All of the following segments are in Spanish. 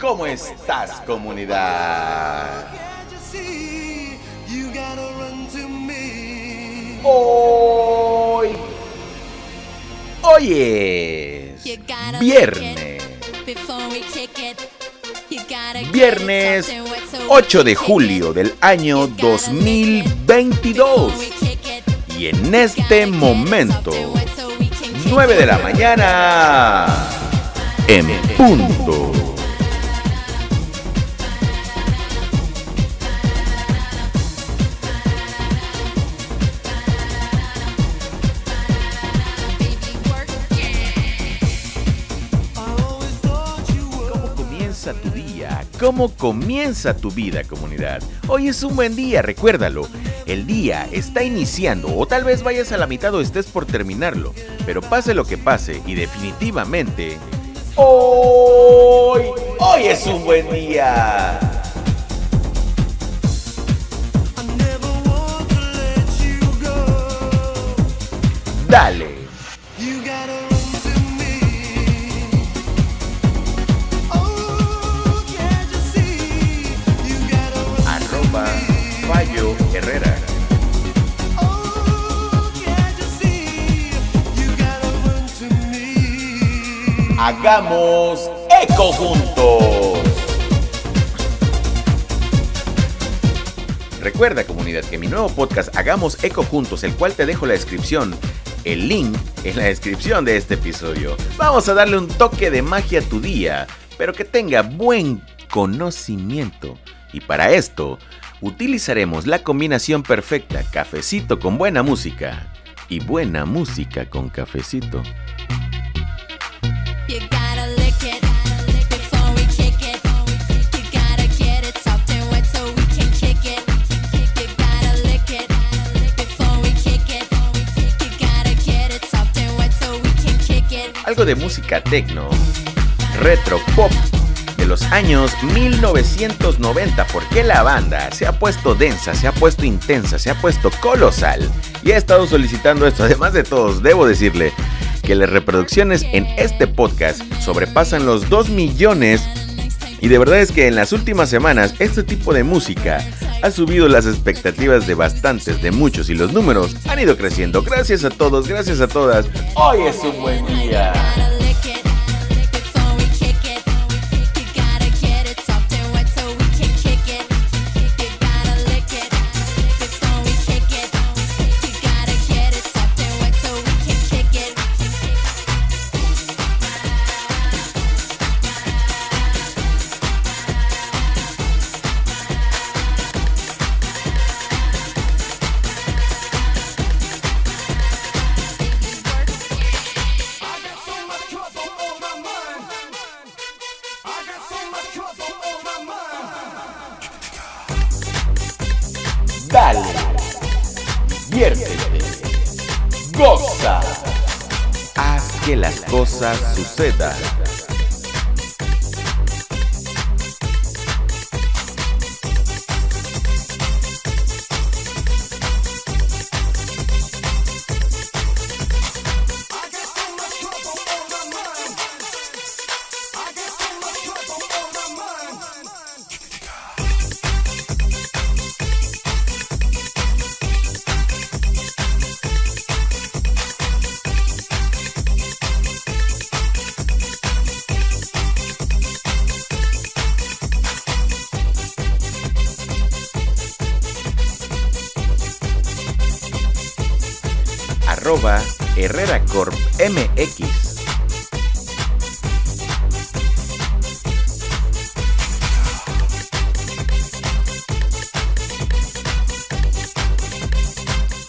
¿Cómo estás, comunidad? Hoy, hoy es viernes. Viernes 8 de julio del año 2022. Y en este momento, 9 de la mañana, en punto. ¿Cómo comienza tu día? ¿Cómo comienza tu vida, comunidad? Hoy es un buen día, recuérdalo. El día está iniciando o tal vez vayas a la mitad o estés por terminarlo. Pero pase lo que pase y definitivamente... Hoy, hoy es un buen día. Dale. Hagamos eco juntos. Recuerda comunidad que mi nuevo podcast Hagamos Eco Juntos, el cual te dejo la descripción, el link en la descripción de este episodio. Vamos a darle un toque de magia a tu día, pero que tenga buen conocimiento. Y para esto, utilizaremos la combinación perfecta cafecito con buena música y buena música con cafecito. De música techno, retro pop de los años 1990, porque la banda se ha puesto densa, se ha puesto intensa, se ha puesto colosal y ha estado solicitando esto. Además de todos, debo decirle que las reproducciones en este podcast sobrepasan los 2 millones y de verdad es que en las últimas semanas este tipo de música ha subido las expectativas de bastantes, de muchos y los números han ido creciendo. Gracias a todos, gracias a todas. Hoy es un buen día. Diviértete, goza, haz que las cosas sucedan.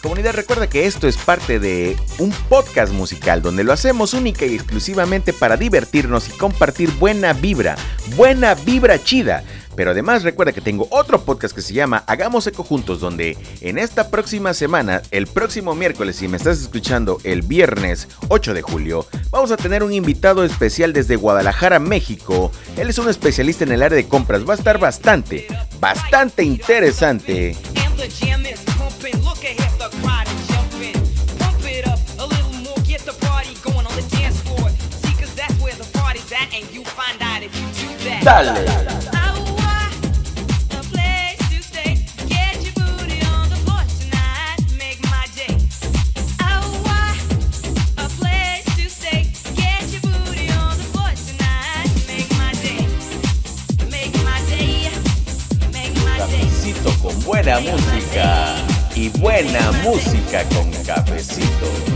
Comunidad, recuerda que esto es parte de un podcast musical donde lo hacemos única y exclusivamente para divertirnos y compartir buena vibra, buena vibra chida. Pero además recuerda que tengo otro podcast que se llama Hagamos Eco Juntos, donde en esta próxima semana, el próximo miércoles, si me estás escuchando el viernes 8 de julio, vamos a tener un invitado especial desde Guadalajara, México. Él es un especialista en el área de compras, va a estar bastante, bastante interesante. And buena música con cafecito.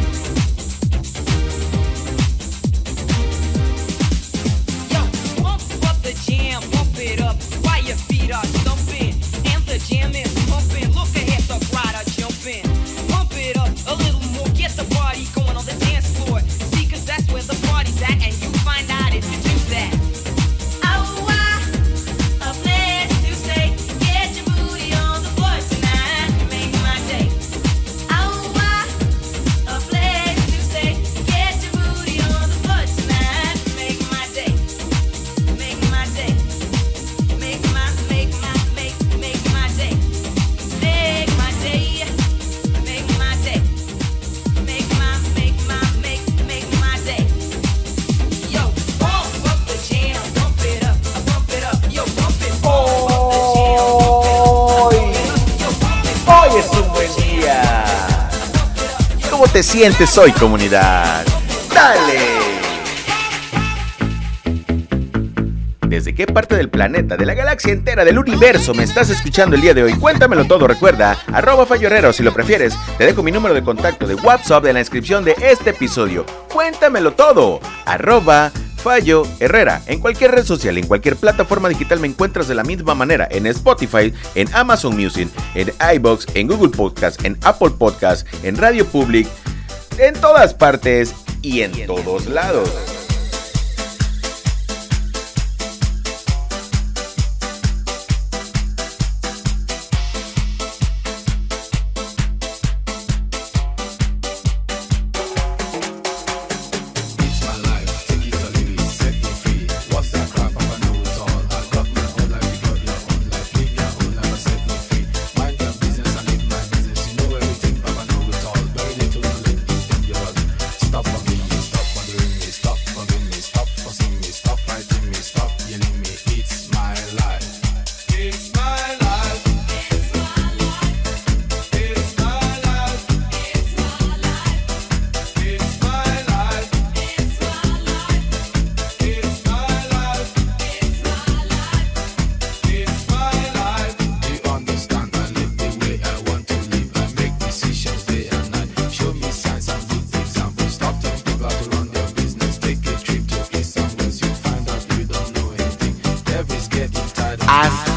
Sientes hoy, comunidad? ¡Dale! ¿Desde qué parte del planeta, de la galaxia entera, del universo me estás escuchando el día de hoy? Cuéntamelo todo, recuerda, arroba Fallo si lo prefieres. Te dejo mi número de contacto de WhatsApp en la descripción de este episodio. Cuéntamelo todo, arroba Fallo Herrera. En cualquier red social, en cualquier plataforma digital me encuentras de la misma manera. En Spotify, en Amazon Music, en iBox, en Google Podcast, en Apple Podcast, en Radio Public, en todas partes y en todos lados.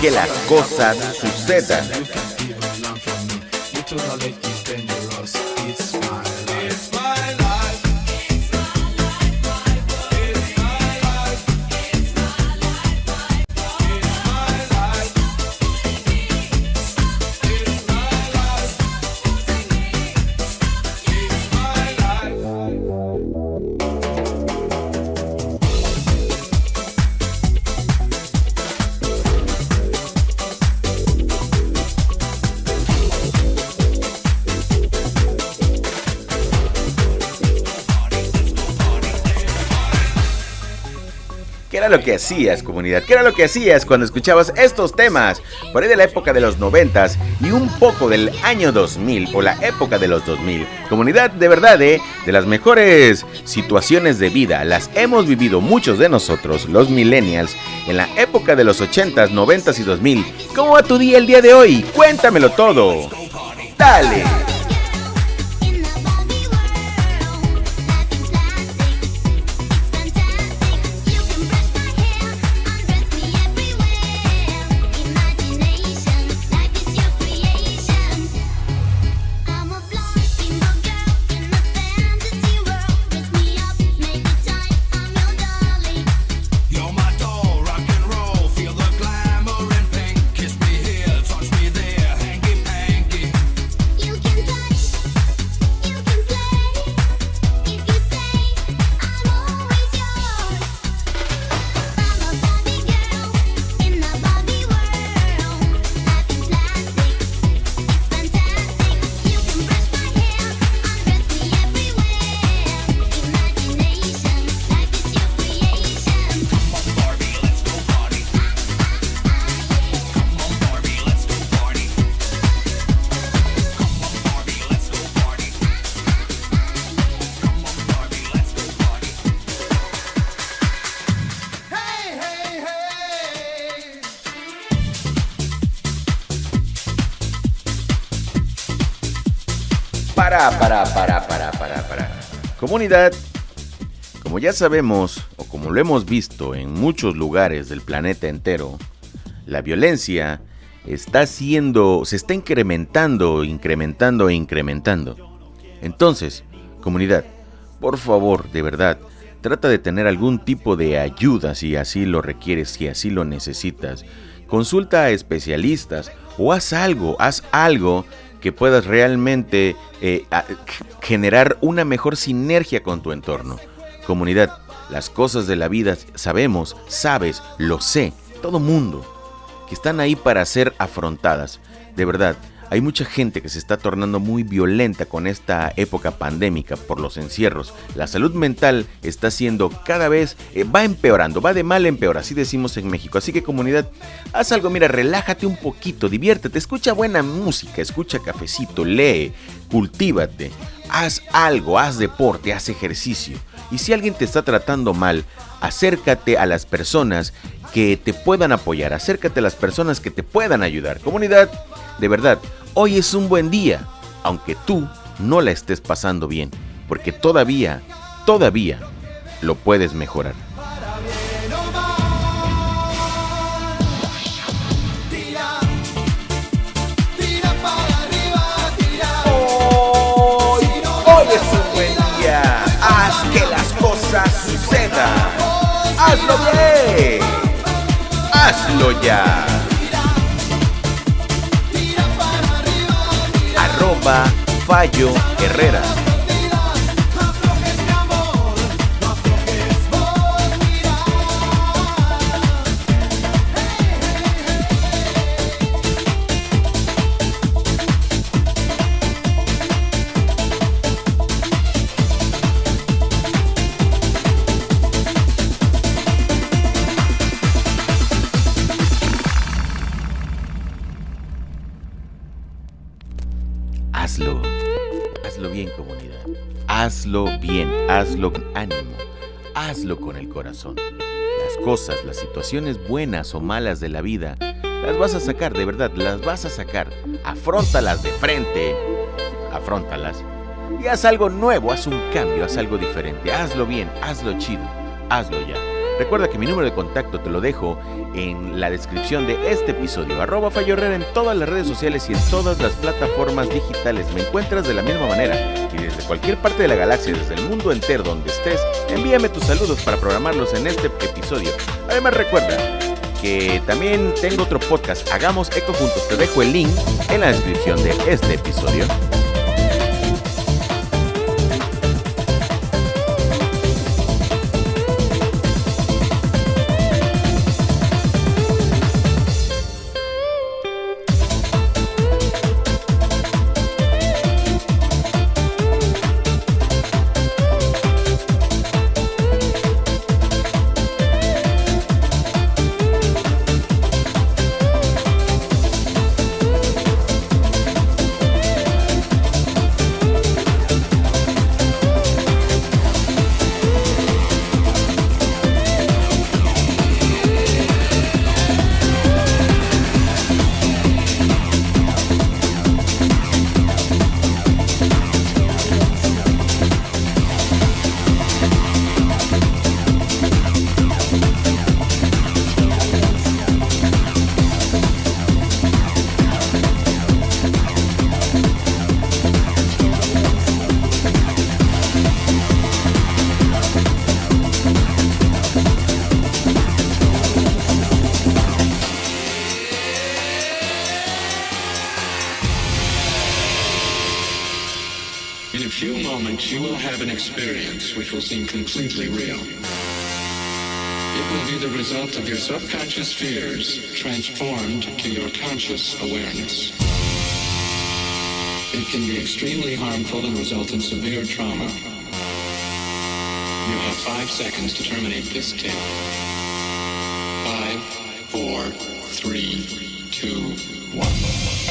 Que las cosas sucedan. Era lo que hacías, comunidad? ¿Qué era lo que hacías cuando escuchabas estos temas? Por ahí de la época de los noventas y un poco del año 2000 o la época de los 2000. Comunidad, de verdad, ¿eh? De las mejores situaciones de vida las hemos vivido muchos de nosotros, los millennials, en la época de los 80s, 90s y 2000. ¿Cómo va tu día el día de hoy? Cuéntamelo todo. Dale. Para, para, para, para, para, para. Comunidad, como ya sabemos, o como lo hemos visto en muchos lugares del planeta entero, la violencia está siendo, se está incrementando, incrementando e incrementando. Entonces, comunidad, por favor, de verdad, trata de tener algún tipo de ayuda si así lo requieres, si así lo necesitas. Consulta a especialistas o haz algo, haz algo que puedas realmente eh, generar una mejor sinergia con tu entorno. Comunidad, las cosas de la vida sabemos, sabes, lo sé, todo mundo, que están ahí para ser afrontadas. De verdad, hay mucha gente que se está tornando muy violenta con esta época pandémica por los encierros. La salud mental está siendo cada vez, eh, va empeorando, va de mal en peor, así decimos en México. Así que comunidad, haz algo, mira, relájate un poquito, diviértete, escucha buena música, escucha cafecito, lee, cultívate, haz algo, haz deporte, haz ejercicio. Y si alguien te está tratando mal, acércate a las personas que te puedan apoyar, acércate a las personas que te puedan ayudar. Comunidad, de verdad, hoy es un buen día, aunque tú no la estés pasando bien, porque todavía, todavía lo puedes mejorar. Hazlo bien. Hazlo ya. Arroba Fallo Herrera. Hazlo con ánimo. Hazlo con el corazón. Las cosas, las situaciones buenas o malas de la vida, las vas a sacar, de verdad, las vas a sacar. Afróntalas de frente. Afróntalas. Y haz algo nuevo, haz un cambio, haz algo diferente. Hazlo bien, hazlo chido. Hazlo ya. Recuerda que mi número de contacto te lo dejo en la descripción de este episodio. Arroba Fallo Herrera en todas las redes sociales y en todas las plataformas digitales. Me encuentras de la misma manera y desde cualquier parte de la galaxia, desde el mundo entero donde estés, envíame tus saludos para programarlos en este episodio. Además recuerda que también tengo otro podcast, Hagamos Eco Juntos. Te dejo el link en la descripción de este episodio. Which will seem completely real. It will be the result of your subconscious fears transformed to your conscious awareness. It can be extremely harmful and result in severe trauma. You have five seconds to terminate this tape. Five, four, three, two, one.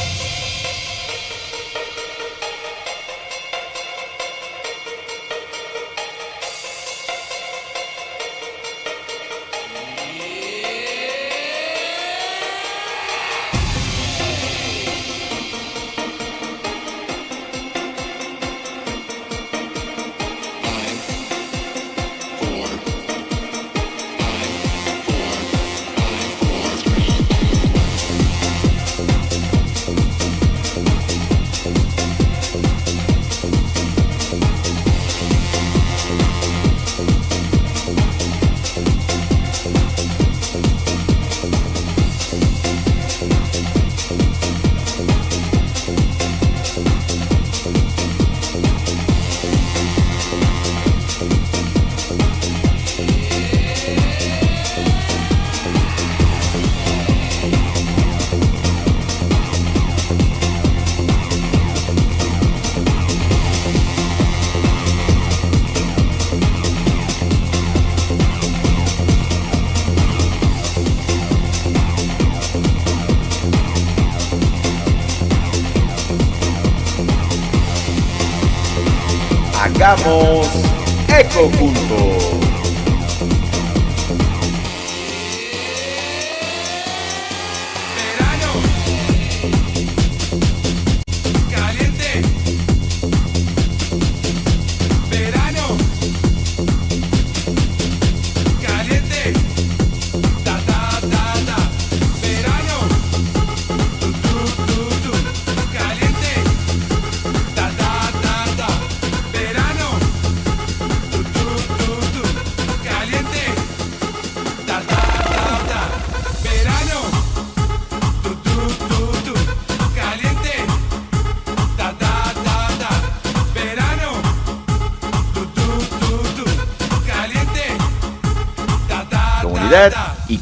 Hagamos eco juntos.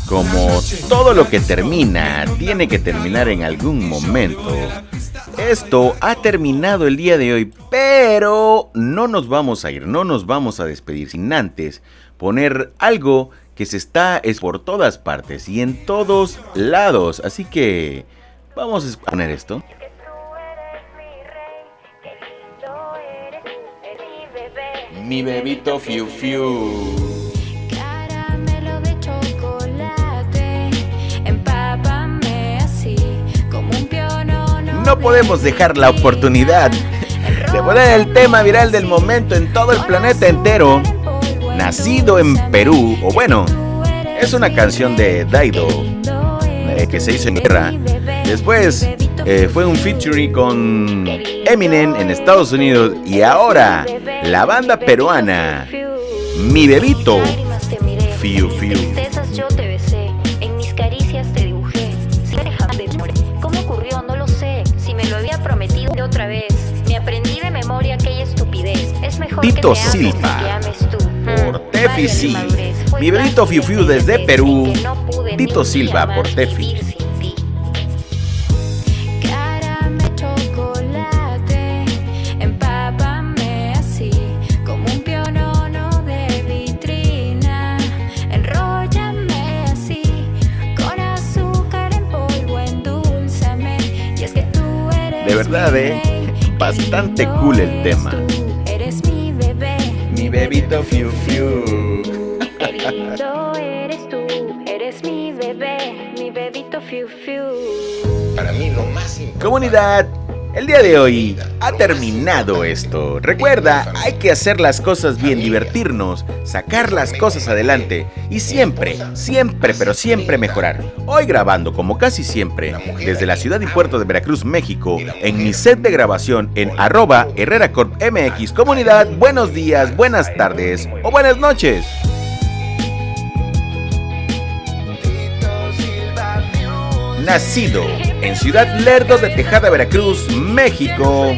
Como todo lo que termina tiene que terminar en algún momento, esto ha terminado el día de hoy, pero no nos vamos a ir, no nos vamos a despedir sin antes poner algo que se está es por todas partes y en todos lados, así que vamos a poner esto. Mi bebito fiu fiu. No podemos dejar la oportunidad de poner el tema viral del momento en todo el planeta entero. Nacido en Perú, o bueno, es una canción de Daido eh, que se hizo en guerra. Después eh, fue un featuring con Eminem en Estados Unidos y ahora la banda peruana Mi Bebito Fiu Fiu. Tito Silva, por Tefi sí. Mi bebito Fiu Fiu desde Perú. Tito Silva por Tefi. de verdad, eh, bastante cool el tema. Eres Mi bebito Fiu Fiu. lindo eres tú, eres mi bebé, mi bebito fiu fiu. Para mí lo más importante. Comunidad, el día de hoy ha terminado esto. Recuerda, hay que hacer las cosas bien, divertirnos, sacar las cosas adelante y siempre, siempre, pero siempre mejorar. Hoy grabando, como casi siempre, desde la ciudad y puerto de Veracruz, México, en mi set de grabación en arroba Herrera Corp MX. Comunidad, buenos días, buenas tardes o buenas noches. Nacido en Ciudad Lerdo de Tejada, Veracruz, México.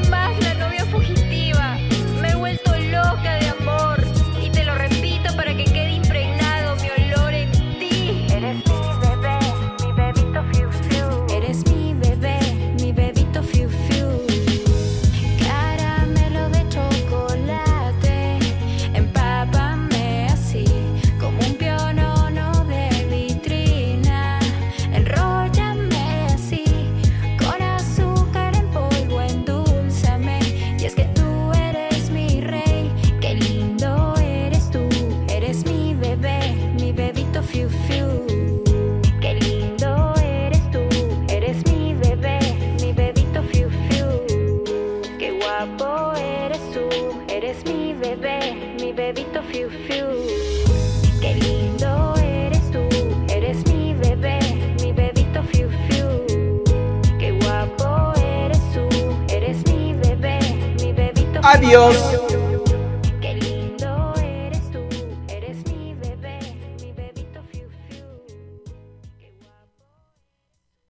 Qué